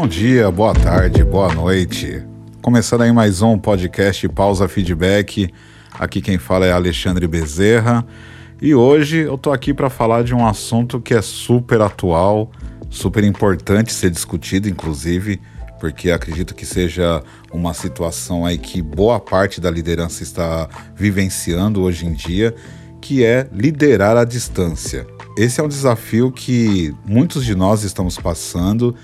Bom dia, boa tarde, boa noite. Começando aí mais um podcast Pausa Feedback. Aqui quem fala é Alexandre Bezerra. E hoje eu tô aqui para falar de um assunto que é super atual, super importante ser discutido, inclusive, porque acredito que seja uma situação aí que boa parte da liderança está vivenciando hoje em dia, que é liderar à distância. Esse é um desafio que muitos de nós estamos passando,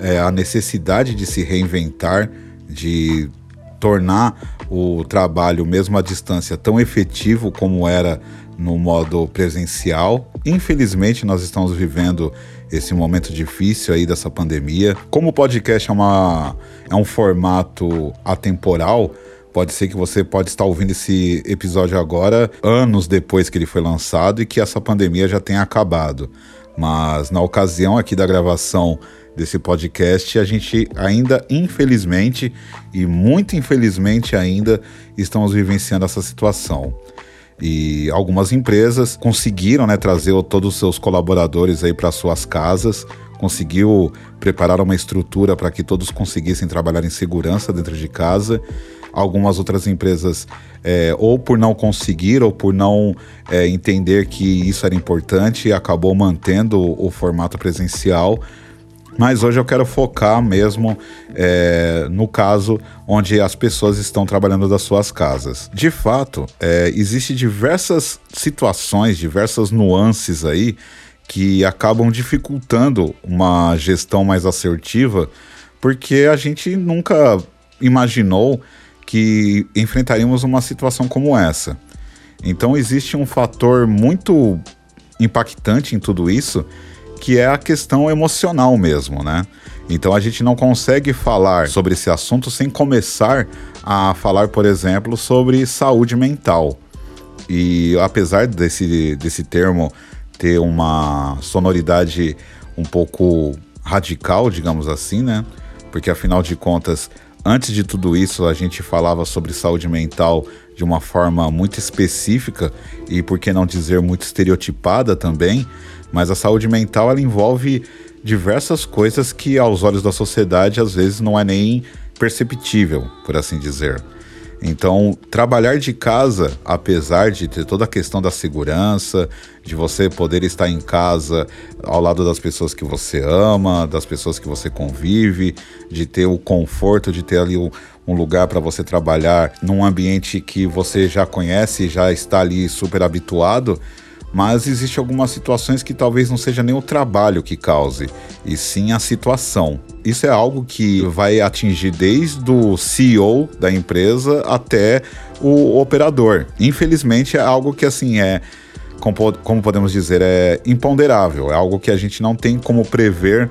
é a necessidade de se reinventar, de tornar o trabalho mesmo à distância tão efetivo como era no modo presencial. Infelizmente, nós estamos vivendo esse momento difícil aí dessa pandemia. Como o podcast é, uma, é um formato atemporal, Pode ser que você pode estar ouvindo esse episódio agora, anos depois que ele foi lançado e que essa pandemia já tenha acabado. Mas na ocasião aqui da gravação desse podcast, a gente ainda, infelizmente, e muito infelizmente ainda, estamos vivenciando essa situação. E algumas empresas conseguiram né, trazer todos os seus colaboradores aí para suas casas, conseguiu preparar uma estrutura para que todos conseguissem trabalhar em segurança dentro de casa. Algumas outras empresas, é, ou por não conseguir, ou por não é, entender que isso era importante, acabou mantendo o formato presencial. Mas hoje eu quero focar mesmo é, no caso onde as pessoas estão trabalhando das suas casas. De fato, é, existe diversas situações, diversas nuances aí que acabam dificultando uma gestão mais assertiva, porque a gente nunca imaginou que enfrentaríamos uma situação como essa. Então existe um fator muito impactante em tudo isso, que é a questão emocional mesmo, né? Então a gente não consegue falar sobre esse assunto sem começar a falar, por exemplo, sobre saúde mental. E apesar desse, desse termo ter uma sonoridade um pouco radical, digamos assim, né? Porque afinal de contas Antes de tudo isso, a gente falava sobre saúde mental de uma forma muito específica e, por que não dizer, muito estereotipada também, mas a saúde mental ela envolve diversas coisas que, aos olhos da sociedade, às vezes não é nem perceptível, por assim dizer. Então, trabalhar de casa, apesar de ter toda a questão da segurança, de você poder estar em casa ao lado das pessoas que você ama, das pessoas que você convive, de ter o conforto de ter ali um, lugar para você trabalhar num ambiente que você já conhece, já está ali super habituado, mas existe algumas situações que talvez não seja nem o trabalho que cause, e sim a situação. Isso é algo que vai atingir desde o CEO da empresa até o operador. Infelizmente é algo que assim é como, podemos dizer, é imponderável, é algo que a gente não tem como prever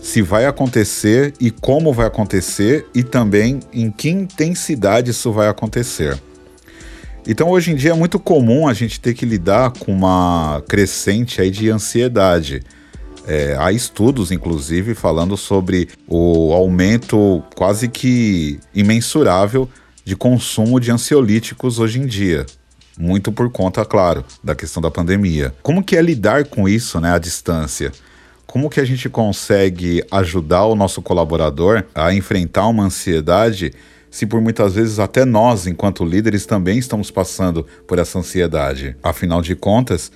se vai acontecer e como vai acontecer e também em que intensidade isso vai acontecer. Então, hoje em dia é muito comum a gente ter que lidar com uma crescente aí de ansiedade. É, há estudos, inclusive, falando sobre o aumento quase que imensurável de consumo de ansiolíticos hoje em dia. Muito por conta, claro, da questão da pandemia. Como que é lidar com isso, né, à distância? Como que a gente consegue ajudar o nosso colaborador a enfrentar uma ansiedade se por muitas vezes até nós, enquanto líderes, também estamos passando por essa ansiedade. Afinal de contas,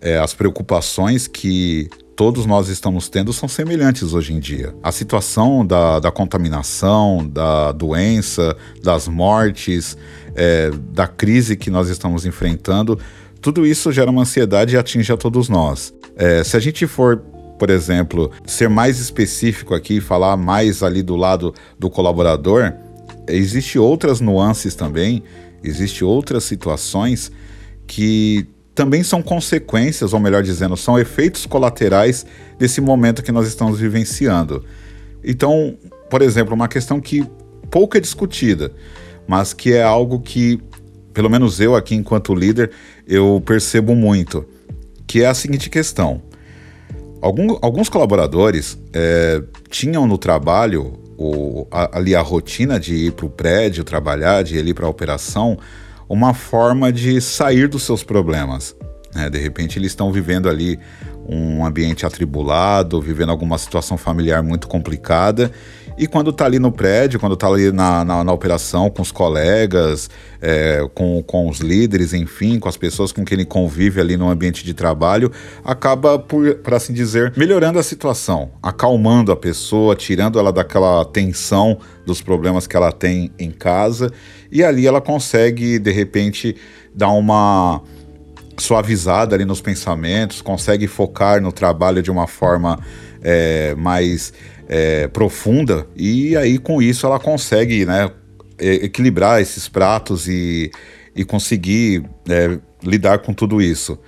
é, as preocupações que todos nós estamos tendo são semelhantes hoje em dia. A situação da, da contaminação, da doença, das mortes, é, da crise que nós estamos enfrentando, tudo isso gera uma ansiedade e atinge a todos nós. É, se a gente for, por exemplo, ser mais específico aqui falar mais ali do lado do colaborador, Existem outras nuances também, existem outras situações que também são consequências, ou melhor dizendo, são efeitos colaterais desse momento que nós estamos vivenciando. Então, por exemplo, uma questão que pouco é discutida, mas que é algo que, pelo menos eu aqui enquanto líder, eu percebo muito, que é a seguinte questão. Algum, alguns colaboradores é, tinham no trabalho o, a, ali a rotina de ir para o prédio trabalhar, de ir para a operação, uma forma de sair dos seus problemas. Né? De repente eles estão vivendo ali um ambiente atribulado, vivendo alguma situação familiar muito complicada. E quando está ali no prédio, quando está ali na, na, na, operação com os colegas, é, com, com os líderes, enfim, com as pessoas com quem ele convive ali no ambiente de trabalho, acaba, por, por assim dizer, melhorando a situação, acalmando a pessoa, tirando ela daquela tensão dos problemas que ela tem em casa. E ali ela consegue, de repente, dar uma suavizada ali nos pensamentos, consegue focar no trabalho de uma forma é, mais é, profunda e aí com isso ela consegue né, equilibrar esses pratos e, e conseguir é, lidar com tudo isso.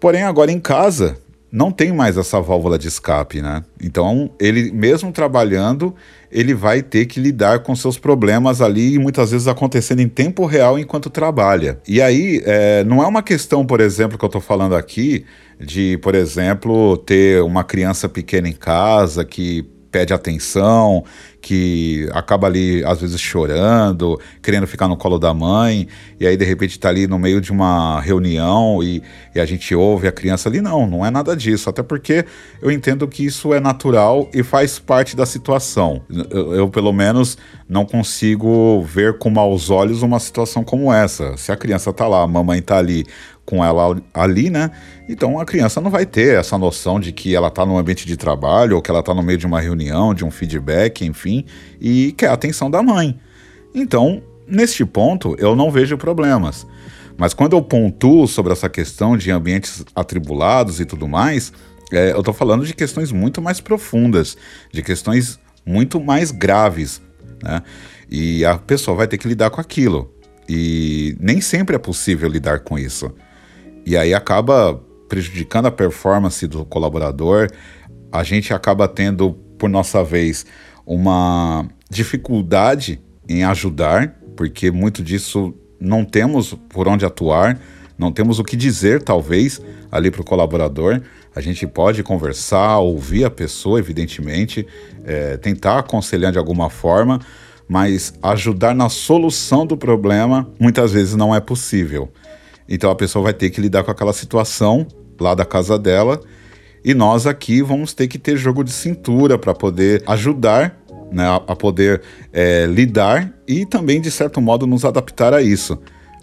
Porém, agora em casa não tem mais essa válvula de escape, né? Então, ele mesmo trabalhando, ele vai ter que lidar com seus problemas ali e muitas vezes acontecendo em tempo real enquanto trabalha. E aí, é, não é uma questão, por exemplo, que eu estou falando aqui, de, por exemplo, ter uma criança pequena em casa que pede atenção, que acaba ali às vezes chorando, querendo ficar no colo da mãe, e aí de repente está ali no meio de uma reunião e, e, a gente ouve a criança ali. Não, não é nada disso, até porque eu entendo que isso é natural e faz parte da situação. Eu, eu pelo menos, não consigo ver com maus olhos uma situação como essa. Se a criança está lá, a mamãe está ali com ela ali, né? Então a criança não vai ter essa noção de que ela está no ambiente de trabalho ou que ela está no meio de uma reunião, de um feedback, enfim, e quer a atenção da mãe. Então, neste ponto, eu não vejo problemas. Mas quando eu pontuo sobre essa questão de ambientes atribulados e tudo mais, é, eu estou falando de questões muito mais profundas, de questões muito mais graves, né? E a pessoa vai ter que lidar com aquilo. E nem sempre é possível lidar com isso. E aí acaba prejudicando a performance do colaborador. A gente acaba tendo, por nossa vez, uma dificuldade em ajudar, porque muito disso não temos por onde atuar, não temos o que dizer, talvez, ali para o colaborador. A gente pode conversar, ouvir a pessoa, evidentemente, é, tentar aconselhar de alguma forma, mas ajudar na solução do problema muitas vezes não é possível. Então a pessoa vai ter que lidar com aquela situação lá da casa dela e nós aqui vamos ter que ter jogo de cintura para poder ajudar né, a poder é, lidar e também, de certo modo, nos adaptar a isso.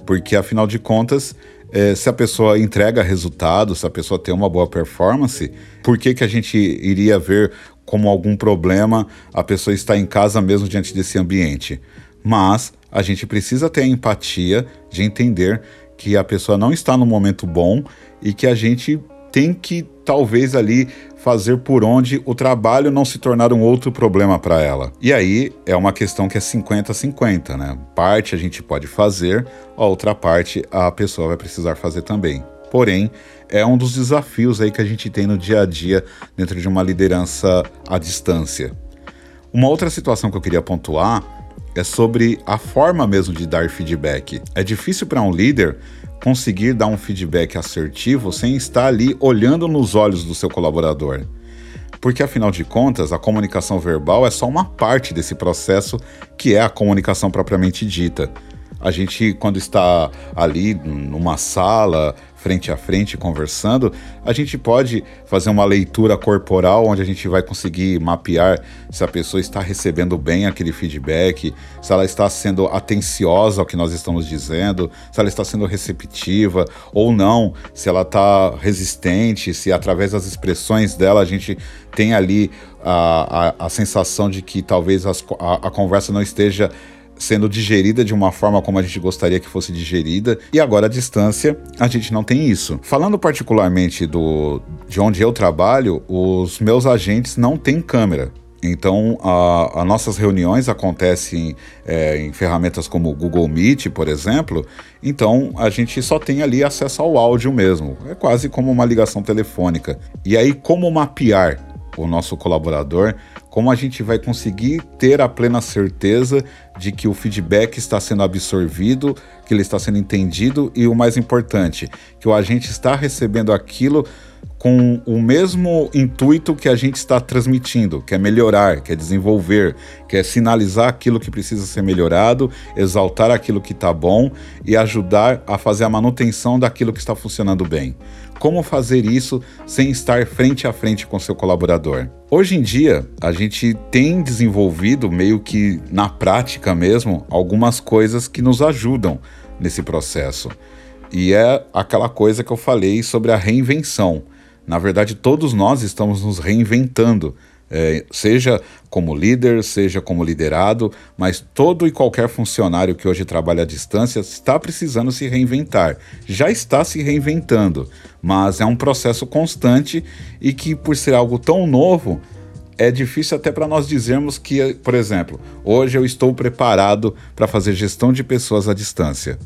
Porque, afinal de contas, é, se a pessoa entrega resultados, se a pessoa tem uma boa performance, por que, que a gente iria ver como algum problema a pessoa estar em casa mesmo diante desse ambiente? Mas a gente precisa ter a empatia de entender que a pessoa não está no momento bom e que a gente tem que talvez ali fazer por onde o trabalho não se tornar um outro problema para ela. E aí é uma questão que é 50-50, né? Parte a gente pode fazer, a outra parte a pessoa vai precisar fazer também. Porém, é um dos desafios aí que a gente tem no dia a dia dentro de uma liderança à distância. Uma outra situação que eu queria pontuar é sobre a forma mesmo de dar feedback. É difícil para um líder conseguir dar um feedback assertivo sem estar ali olhando nos olhos do seu colaborador. Porque afinal de contas, a comunicação verbal é só uma parte desse processo que é a comunicação propriamente dita. A gente, quando está ali numa sala, frente a frente conversando, a gente pode fazer uma leitura corporal onde a gente vai conseguir mapear se a pessoa está recebendo bem aquele feedback, se ela está sendo atenciosa ao que nós estamos dizendo, se ela está sendo receptiva ou não, se ela está resistente, se através das expressões dela a gente tem ali a, a, a sensação de que talvez as, a, a conversa não esteja sendo digerida de uma forma como a gente gostaria que fosse digerida, e agora à distância a gente não tem isso. Falando particularmente do, de onde eu trabalho, os meus agentes não têm câmera. Então, as nossas reuniões acontecem é, em ferramentas como o Google Meet, por exemplo. Então, a gente só tem ali acesso ao áudio mesmo. É quase como uma ligação telefônica. E aí, como mapear o nosso colaborador como a gente vai conseguir ter a plena certeza de que o feedback está sendo absorvido, que ele está sendo entendido e o mais importante, que o agente está recebendo aquilo com o mesmo intuito que a gente está transmitindo, que é melhorar, que é desenvolver, que é sinalizar aquilo que precisa ser melhorado, exaltar aquilo que está bom e ajudar a fazer a manutenção daquilo que está funcionando bem. Como fazer isso sem estar frente a frente com seu colaborador? Hoje em dia, a gente tem desenvolvido, meio que na prática mesmo, algumas coisas que nos ajudam nesse processo. E é aquela coisa que eu falei sobre a reinvenção. Na verdade, todos nós estamos nos reinventando, é, seja como líder, seja como liderado, mas todo e qualquer funcionário que hoje trabalha à distância está precisando se reinventar. Já está se reinventando, mas é um processo constante e que, por ser algo tão novo, é difícil até para nós dizermos que, por exemplo, hoje eu estou preparado para fazer gestão de pessoas à distância.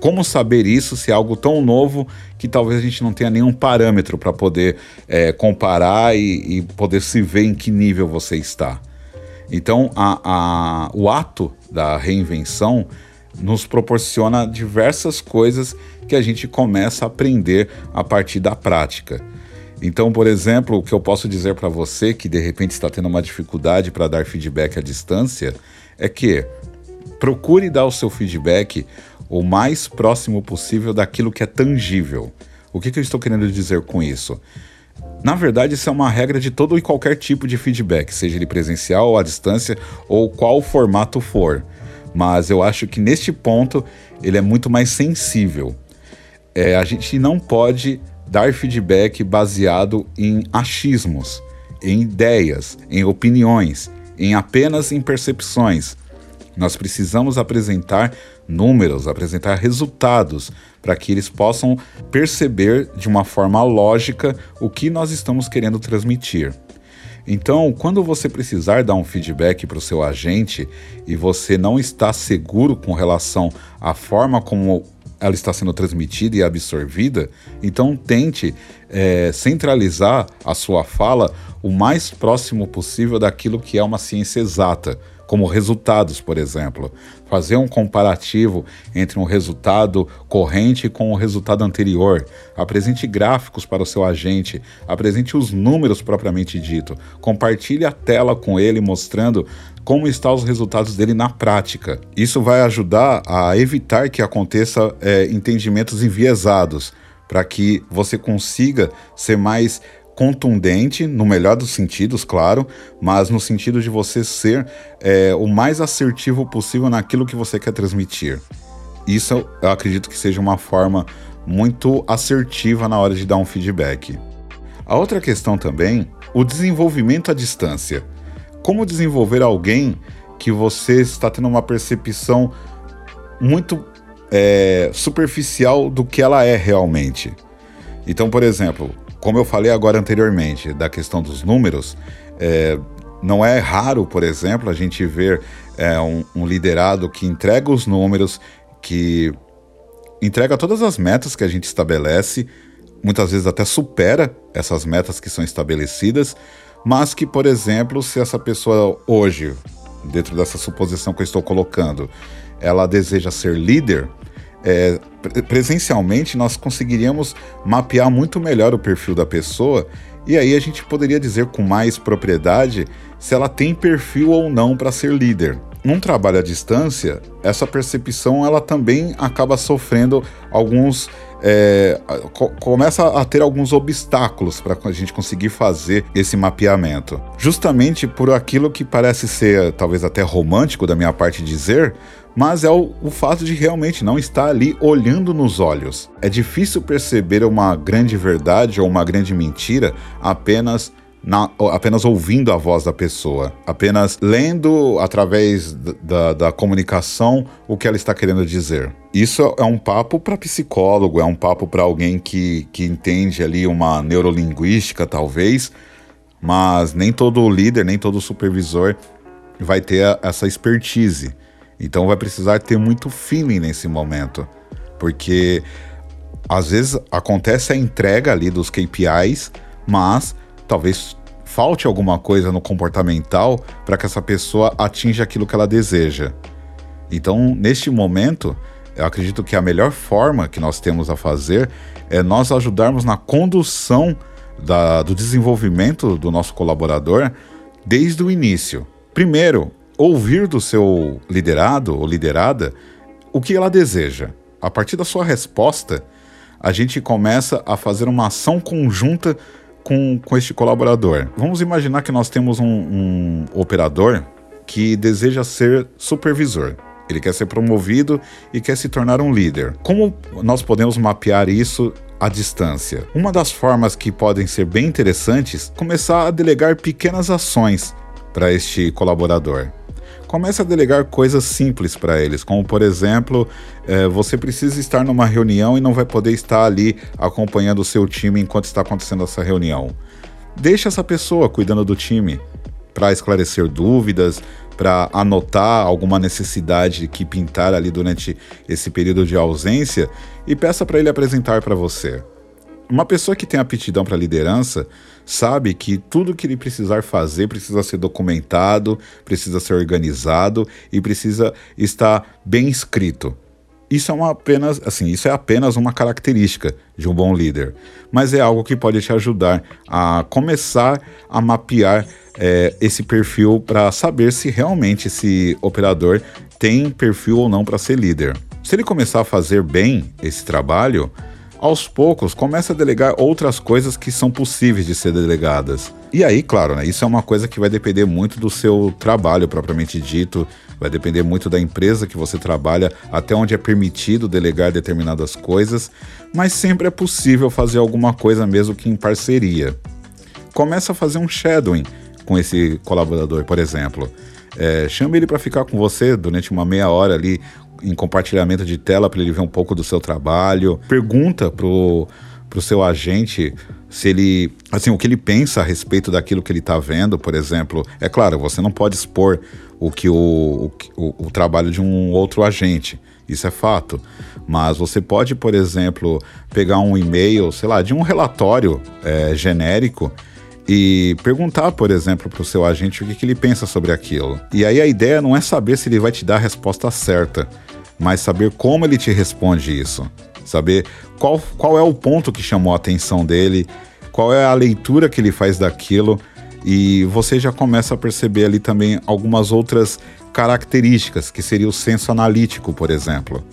Como saber isso se é algo tão novo que talvez a gente não tenha nenhum parâmetro para poder é, comparar e, e, poder se ver em que nível você está? Então, a, a, o ato da reinvenção nos proporciona diversas coisas que a gente começa a aprender a partir da prática. Então, por exemplo, o que eu posso dizer para você que de repente está tendo uma dificuldade para dar feedback à distância é que procure dar o seu feedback o mais próximo possível daquilo que é tangível. O que, que eu estou querendo dizer com isso? Na verdade, isso é uma regra de todo e qualquer tipo de feedback, seja ele presencial ou à distância ou qual formato for. Mas eu acho que neste ponto ele é muito mais sensível. É, a gente não pode dar feedback baseado em achismos, em ideias, em opiniões, em apenas em percepções. Nós precisamos apresentar números, apresentar resultados, para que eles possam perceber de uma forma lógica o que nós estamos querendo transmitir. Então, quando você precisar dar um feedback para o seu agente e você não está seguro com relação à forma como ela está sendo transmitida e absorvida, então tente é, centralizar a sua fala o mais próximo possível daquilo que é uma ciência exata, como resultados, por exemplo. Fazer um comparativo entre um resultado corrente com o resultado anterior. Apresente gráficos para o seu agente, apresente os números propriamente dito. Compartilhe a tela com ele mostrando como estão os resultados dele na prática. Isso vai ajudar a evitar que aconteça é, entendimentos enviesados, para que você consiga ser mais contundente, no melhor dos sentidos, claro, mas no sentido de você ser é, o mais assertivo possível naquilo que você quer transmitir. Isso eu acredito que seja uma forma muito assertiva na hora de dar um feedback. A outra questão também, o desenvolvimento à distância. Como desenvolver alguém que você está tendo uma percepção muito é, superficial do que ela é realmente? Então, por exemplo, como eu falei agora anteriormente, da questão dos números, é, não é raro, por exemplo, a gente ver é, um, um liderado que entrega os números, que entrega todas as metas que a gente estabelece, muitas vezes até supera essas metas que são estabelecidas, mas que, por exemplo, se essa pessoa hoje, dentro dessa suposição que eu estou colocando, ela deseja ser líder, é, presencialmente nós conseguiríamos mapear muito melhor o perfil da pessoa e aí a gente poderia dizer com mais propriedade se ela tem perfil ou não para ser líder. Num trabalho à distância, essa percepção ela também acaba sofrendo alguns é, co começa a ter alguns obstáculos para a gente conseguir fazer esse mapeamento. Justamente por aquilo que parece ser talvez até romântico da minha parte dizer, mas é o, o, fato de realmente não estar ali olhando nos olhos. É difícil perceber uma grande verdade ou uma grande mentira apenas na, apenas ouvindo a voz da pessoa, apenas lendo através da, da comunicação o que ela está querendo dizer. Isso é um papo para psicólogo, é um papo para alguém que, que entende ali uma neurolinguística, talvez, mas nem todo líder, nem todo supervisor vai ter essa expertise. Então vai precisar ter muito feeling nesse momento, porque às vezes acontece a entrega ali dos KPIs, mas talvez falte alguma coisa no comportamental para que essa pessoa atinja aquilo que ela deseja. Então, neste momento, eu acredito que a melhor forma que nós temos a fazer é nós ajudarmos na condução da, do desenvolvimento do nosso colaborador desde o início. Primeiro, ouvir do seu liderado ou liderada o que ela deseja. A partir da sua resposta, a gente começa a fazer uma ação conjunta com, com este colaborador. Vamos imaginar que nós temos um, um operador que deseja ser supervisor. Ele quer ser promovido e quer se tornar um líder. Como nós podemos mapear isso à distância? Uma das formas que podem ser bem interessantes começar a delegar pequenas ações para este colaborador comece a delegar coisas simples para eles, como por exemplo, é, você precisa estar numa reunião e não vai poder estar ali acompanhando o seu time enquanto está acontecendo essa reunião. Deixe essa pessoa cuidando do time para esclarecer dúvidas, para anotar alguma necessidade que pintar ali durante esse período de ausência e peça para ele apresentar para você. Uma pessoa que tem aptidão para liderança sabe que tudo que ele precisar fazer precisa ser documentado, precisa ser organizado e precisa estar bem escrito. Isso é uma apenas, assim, isso é apenas uma característica de um bom líder, mas é algo que pode te ajudar a começar a mapear é, esse perfil para saber se realmente esse operador tem perfil ou não para ser líder. Se ele começar a fazer bem esse trabalho, aos poucos começa a delegar outras coisas que são possíveis de ser delegadas. E aí, claro, né, isso é uma coisa que vai depender muito do seu trabalho propriamente dito, vai depender muito da empresa que você trabalha, até onde é permitido delegar determinadas coisas, mas sempre é possível fazer alguma coisa mesmo que em parceria. Começa a fazer um shadowing com esse colaborador, por exemplo. É, chame ele para ficar com você durante uma meia hora ali, em compartilhamento de tela para ele ver um pouco do seu trabalho. Pergunta pro pro seu agente se ele, assim, o que ele pensa a respeito daquilo que ele está vendo, por exemplo. É claro, você não pode expor o que o, o, o trabalho de um outro agente. Isso é fato. Mas você pode, por exemplo, pegar um e-mail, sei lá, de um relatório é, genérico e perguntar, por exemplo, para o seu agente o que, que ele pensa sobre aquilo. E aí a ideia não é saber se ele vai te dar a resposta certa, mas saber como ele te responde isso. Saber qual, qual é o ponto que chamou a atenção dele, qual é a leitura que ele faz daquilo, e você já começa a perceber ali também algumas outras características, que seria o senso analítico, por exemplo.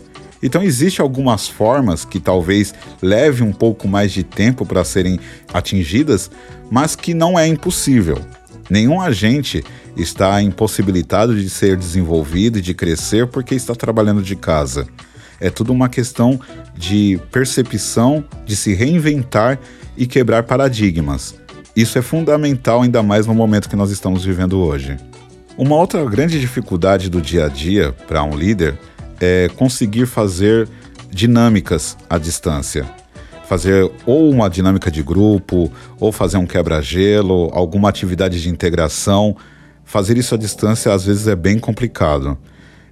Então existe algumas formas que talvez leve um pouco mais de tempo para serem atingidas, mas que não é impossível. Nenhum agente está impossibilitado de ser desenvolvido e de crescer porque está trabalhando de casa. É tudo uma questão de percepção, de se reinventar e quebrar paradigmas. Isso é fundamental, ainda mais no momento que nós estamos vivendo hoje. Uma outra grande dificuldade do dia a dia para um líder é conseguir fazer dinâmicas à distância fazer ou uma dinâmica de grupo, ou fazer um quebra-gelo, alguma atividade de integração. Fazer isso à distância às vezes é bem complicado.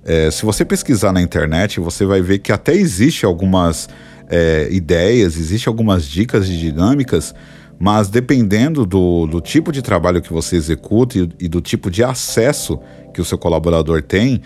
É, se você pesquisar na internet, você vai ver que até existe algumas é, ideias, existe algumas dicas de dinâmicas, mas dependendo do, do tipo de trabalho que você executa e, e do tipo de acesso que o seu colaborador tem,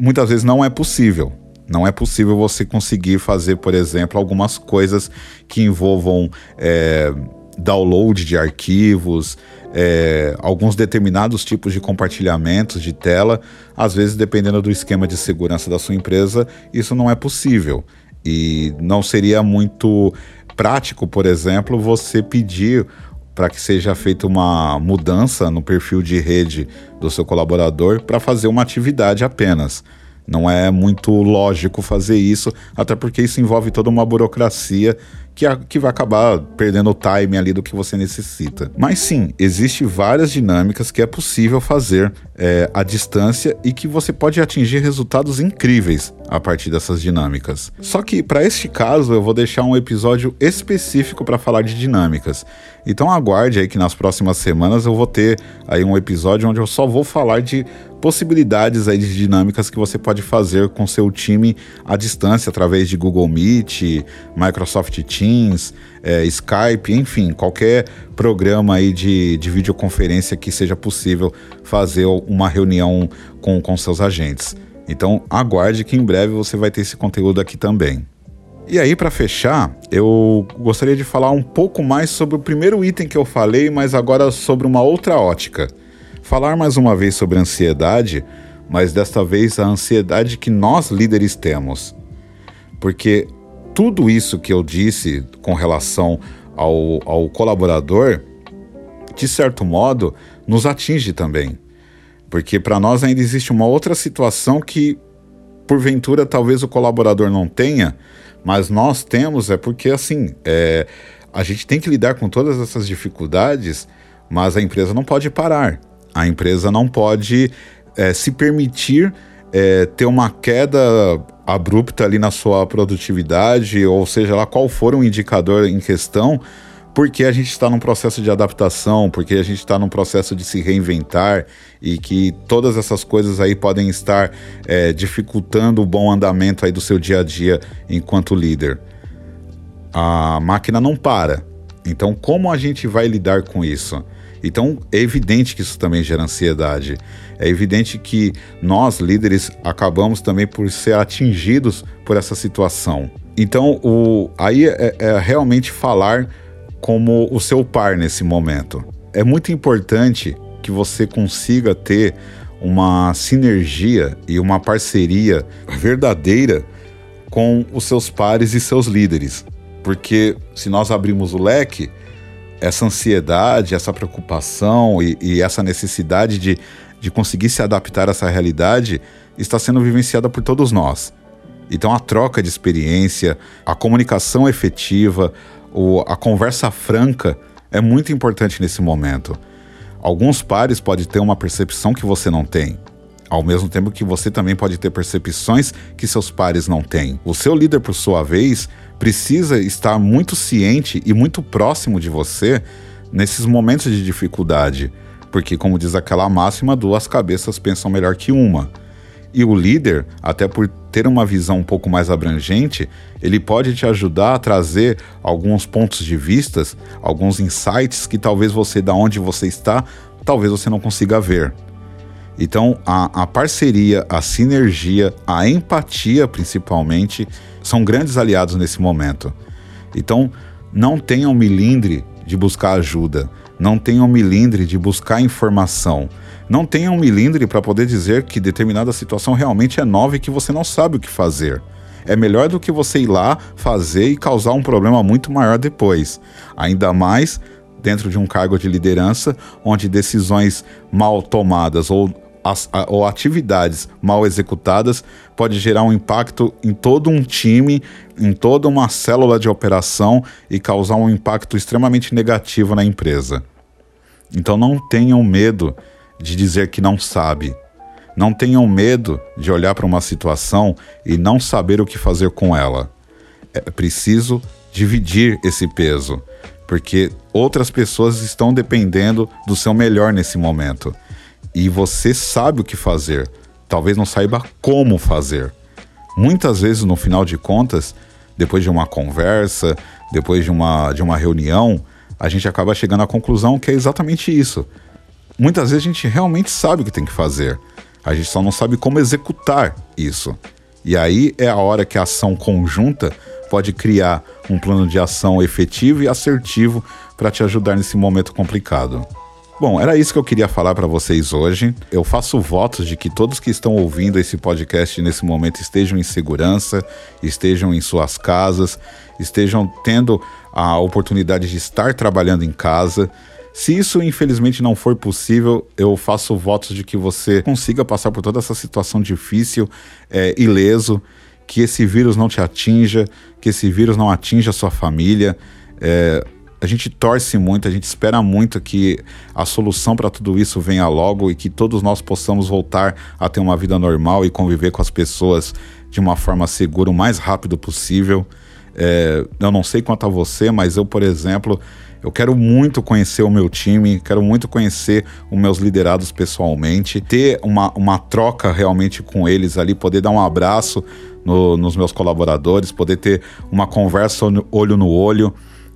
muitas vezes não é possível. Não é possível você conseguir fazer, por exemplo, algumas coisas que envolvam é, download de arquivos, é, alguns determinados tipos de compartilhamentos de tela. Às vezes, dependendo do esquema de segurança da sua empresa, isso não é possível. E não seria muito prático, por exemplo, você pedir para que seja feita uma mudança no perfil de rede do seu colaborador para fazer uma atividade apenas. Não é muito lógico fazer isso, até porque isso envolve toda uma burocracia que, que vai acabar perdendo o time ali do que você necessita. Mas sim, existe várias dinâmicas que é possível fazer é, à distância e que você pode atingir resultados incríveis a partir dessas dinâmicas. Só que para este caso eu vou deixar um episódio específico para falar de dinâmicas. Então aguarde aí que nas próximas semanas eu vou ter aí um episódio onde eu só vou falar de possibilidades aí de dinâmicas que você pode fazer com seu time à distância através de Google Meet, Microsoft Teams, é, Skype, enfim, qualquer programa aí de, de videoconferência que seja possível fazer uma reunião com, com seus agentes. Então aguarde que em breve você vai ter esse conteúdo aqui também. E aí, para fechar, eu gostaria de falar um pouco mais sobre o primeiro item que eu falei, mas agora sobre uma outra ótica. Falar mais uma vez sobre ansiedade, mas desta vez a ansiedade que nós líderes temos. Porque tudo isso que eu disse com relação ao, ao colaborador, de certo modo, nos atinge também. Porque para nós ainda existe uma outra situação que, porventura, talvez o colaborador não tenha, mas nós temos, é porque assim, é, a gente tem que lidar com todas essas dificuldades, mas a empresa não pode parar. A empresa não pode é, se permitir é, ter uma queda abrupta ali na sua produtividade, ou seja lá qual for o indicador em questão, porque a gente está num processo de adaptação, porque a gente está num processo de se reinventar e que todas essas coisas aí podem estar é, dificultando o bom andamento aí do seu dia a dia enquanto líder. A máquina não para. Então, como a gente vai lidar com isso? Então, é evidente que isso também gera ansiedade. É evidente que nós, líderes, acabamos também por ser atingidos por essa situação. Então, o, aí é, é realmente falar como o seu par nesse momento. É muito importante que você consiga ter uma sinergia e uma parceria verdadeira com os seus pares e seus líderes. Porque se nós abrimos o leque, essa ansiedade, essa preocupação e, e essa necessidade de, de conseguir se adaptar a essa realidade está sendo vivenciada por todos nós. Então, a troca de experiência, a comunicação efetiva, a conversa franca é muito importante nesse momento. Alguns pares podem ter uma percepção que você não tem, ao mesmo tempo que você também pode ter percepções que seus pares não têm. O seu líder, por sua vez, precisa estar muito ciente e muito próximo de você nesses momentos de dificuldade, porque, como diz aquela máxima, duas cabeças pensam melhor que uma. E o líder, até por ter uma visão um pouco mais abrangente, ele pode te ajudar a trazer alguns pontos de vistas, alguns insights que talvez você, da onde você está, talvez você não consiga ver. Então, a, a parceria, a sinergia, a empatia, principalmente, são grandes aliados nesse momento. Então, não tenham milindre de buscar ajuda, não tenham milindre de buscar informação, não tenham milindre para poder dizer que determinada situação realmente é nova e que você não sabe o que fazer. É melhor do que você ir lá fazer e causar um problema muito maior depois. Ainda mais dentro de um cargo de liderança, onde decisões mal tomadas ou as, a, ou atividades mal executadas pode gerar um impacto em todo um time, em toda uma célula de operação e causar um impacto extremamente negativo na empresa. Então não tenham medo de dizer que não sabe. Não tenham medo de olhar para uma situação e não saber o que fazer com ela. É preciso dividir esse peso, porque outras pessoas estão dependendo do seu melhor nesse momento e você sabe o que fazer, talvez não saiba como fazer. Muitas vezes, no final de contas, depois de uma conversa, depois de uma, de uma reunião, a gente acaba chegando à conclusão que é exatamente isso. Muitas vezes a gente realmente sabe o que tem que fazer, a gente só não sabe como executar isso. E aí é a hora que a ação conjunta pode criar um plano de ação efetivo e assertivo para te ajudar nesse momento complicado. Bom, era isso que eu queria falar para vocês hoje. Eu faço votos de que todos que estão ouvindo esse podcast nesse momento estejam em segurança, estejam em suas casas, estejam tendo a oportunidade de estar trabalhando em casa. Se isso infelizmente não for possível, eu faço votos de que você consiga passar por toda essa situação difícil, é, ileso, que esse vírus não te atinja, que esse vírus não atinja a sua família. É, a gente torce muito, a gente espera muito que a solução para tudo isso venha logo e que todos nós possamos voltar a ter uma vida normal e conviver com as pessoas de uma forma segura o mais rápido possível. É, eu não sei quanto a você, mas eu, por exemplo, eu quero muito conhecer o meu time, quero muito conhecer os meus liderados pessoalmente, ter uma, uma troca realmente com eles ali, poder dar um abraço no, nos meus colaboradores, poder ter uma conversa olho no olho.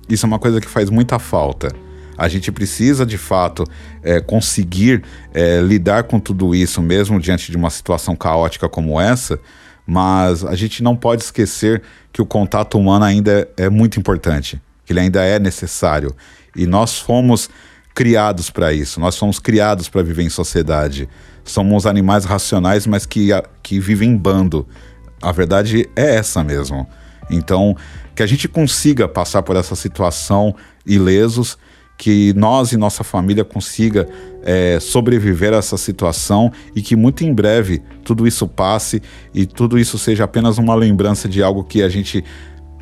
Isso é uma coisa que faz muita falta. A gente precisa, de fato, é, conseguir é, lidar com tudo isso, mesmo diante de uma situação caótica como essa, mas a gente não pode esquecer que o contato humano ainda é, é muito importante, que ele ainda é necessário. E nós fomos criados para isso, nós somos criados para viver em sociedade. Somos animais racionais, mas que, que vivem em bando. A verdade é essa mesmo. Então, que a gente consiga passar por essa situação ilesos, que nós e nossa família consiga é, sobreviver a essa situação e que muito em breve tudo isso passe e tudo isso seja apenas uma lembrança de algo que a gente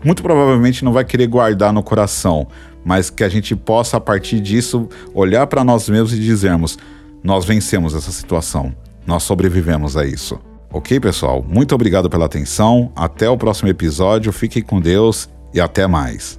muito provavelmente não vai querer guardar no coração, mas que a gente possa a partir disso olhar para nós mesmos e dizermos: nós vencemos essa situação, nós sobrevivemos a isso. Ok, pessoal? Muito obrigado pela atenção. Até o próximo episódio. Fiquem com Deus e até mais.